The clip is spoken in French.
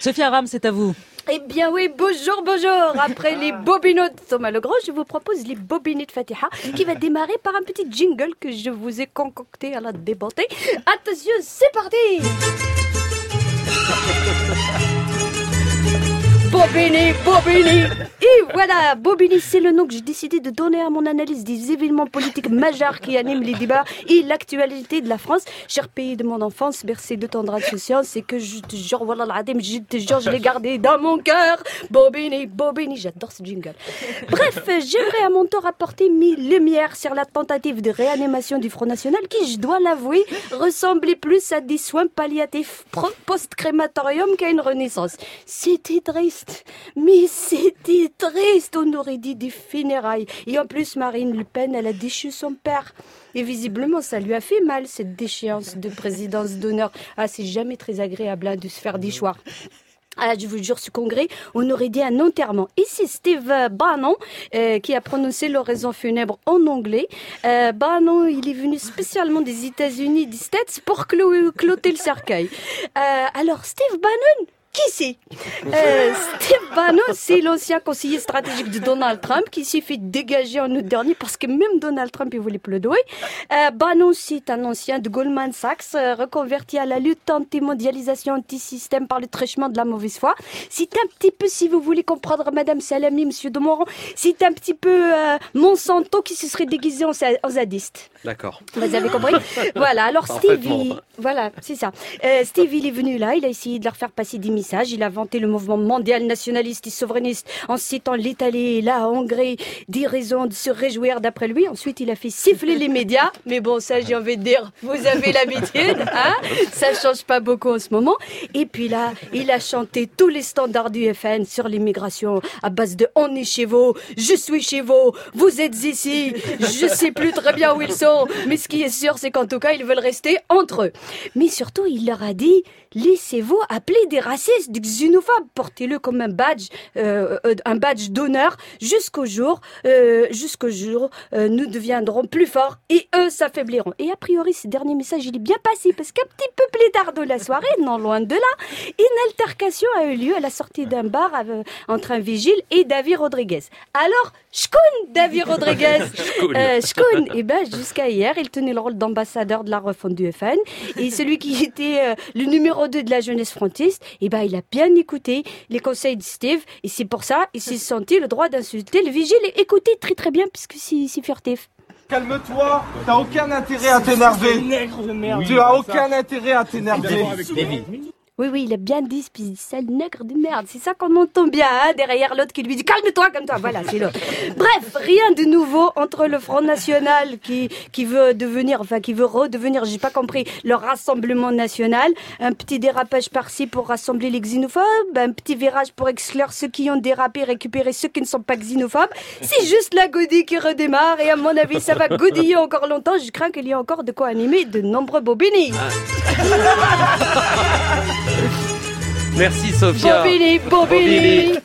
Sophia Ram, c'est à vous. Eh bien oui, bonjour, bonjour. Après les bobinots de Thomas Legrand, je vous propose les bobinets de Fatiha, qui va démarrer par un petit jingle que je vous ai concocté à la débanter. Attention, c'est parti Bobini, Bobini Et voilà, Bobini, c'est le nom que j'ai décidé de donner à mon analyse des événements politiques majeurs qui animent les débats et l'actualité de la France. Cher pays de mon enfance, bercé de tendre insouciance, c'est que je te jure, voilà l'adem, je te jure, je l'ai gardé dans mon cœur. Bobini, Bobini, j'adore ce jingle. Bref, j'aimerais à mon tour apporter mes lumières sur la tentative de réanimation du Front National qui, je dois l'avouer, ressemblait plus à des soins palliatifs post-crématorium qu'à une renaissance. C'était triste mais c'était triste, on aurait dit des funérailles. Et en plus, Marine Le Pen, elle a déchu son père. Et visiblement, ça lui a fait mal, cette déchéance de présidence d'honneur. Ah, c'est jamais très agréable hein, de se faire déchoir. Ah, je vous jure, ce congrès, on aurait dit un enterrement. Et c'est Steve Bannon euh, qui a prononcé l'oraison funèbre en anglais. Euh, Bannon, il est venu spécialement des États-Unis, des States, pour cloter le cercueil. Euh, alors, Steve Bannon, qui c'est euh, Steve Bannon, c'est l'ancien conseiller stratégique de Donald Trump qui s'est fait dégager en août dernier parce que même Donald Trump, il voulait pleurer. Euh, Bannon, c'est un ancien de Goldman Sachs, euh, reconverti à la lutte anti-mondialisation, anti-système par le trichement de la mauvaise foi. C'est un petit peu, si vous voulez comprendre Madame Salami, Monsieur Demoron, c'est un petit peu euh, Monsanto qui se serait déguisé en zadiste. D'accord. Vous avez compris? Voilà, alors Steve, il, voilà, c'est ça. Euh, Steve, il est venu là, il a essayé de leur faire passer des messages, il a vanté le mouvement mondial nationaliste et souverainiste en citant l'Italie, la Hongrie, des raisons de se réjouir d'après lui. Ensuite, il a fait siffler les médias, mais bon, ça, j'ai envie de dire, vous avez l'habitude, hein? Ça change pas beaucoup en ce moment. Et puis là, il a chanté tous les standards du FN sur l'immigration à base de on est chez vous, je suis chez vous, vous êtes ici, je sais plus très bien où ils sont mais ce qui est sûr, c'est qu'en tout cas, ils veulent rester entre eux. Mais surtout, il leur a dit, laissez-vous appeler des racistes, des xénophobes, portez-le comme un badge, euh, euh, un badge d'honneur jusqu'au jour, euh, jusqu'au jour, nous deviendrons plus forts et eux s'affaibliront. Et a priori, ce dernier message, il est bien passé parce qu'un petit peu plus tard de la soirée, non loin de là, une altercation a eu lieu à la sortie d'un bar entre un vigile et David Rodriguez. Alors, Shkoun, David Rodriguez, Shkoun, et eh ben jusqu'à hier, il tenait le rôle d'ambassadeur de la refonte du FN et celui qui était le numéro 2 de la jeunesse frontiste, et eh ben, il a bien écouté les conseils de Steve, et c'est pour ça, il s'est senti le droit d'insulter le vigile et écouter très très bien, puisque c'est furtif. Calme-toi, t'as aucun intérêt à t'énerver. Tu as aucun intérêt à t'énerver. Oui, oui, il a bien dit, puis sale nègre de merde. C'est ça qu'on entend bien, hein, derrière l'autre qui lui dit calme-toi comme toi. Voilà, c'est l'autre. Bref, rien de nouveau entre le Front National qui, qui veut devenir, enfin, qui veut redevenir, j'ai pas compris, le Rassemblement National. Un petit dérapage par-ci pour rassembler les xénophobes, un petit virage pour exclure ceux qui ont dérapé, récupérer ceux qui ne sont pas xénophobes. C'est juste la godille qui redémarre et à mon avis, ça va godiller encore longtemps. Je crains qu'il y ait encore de quoi animer de nombreux bobini. Merci Sophia. Bobini, Bobini.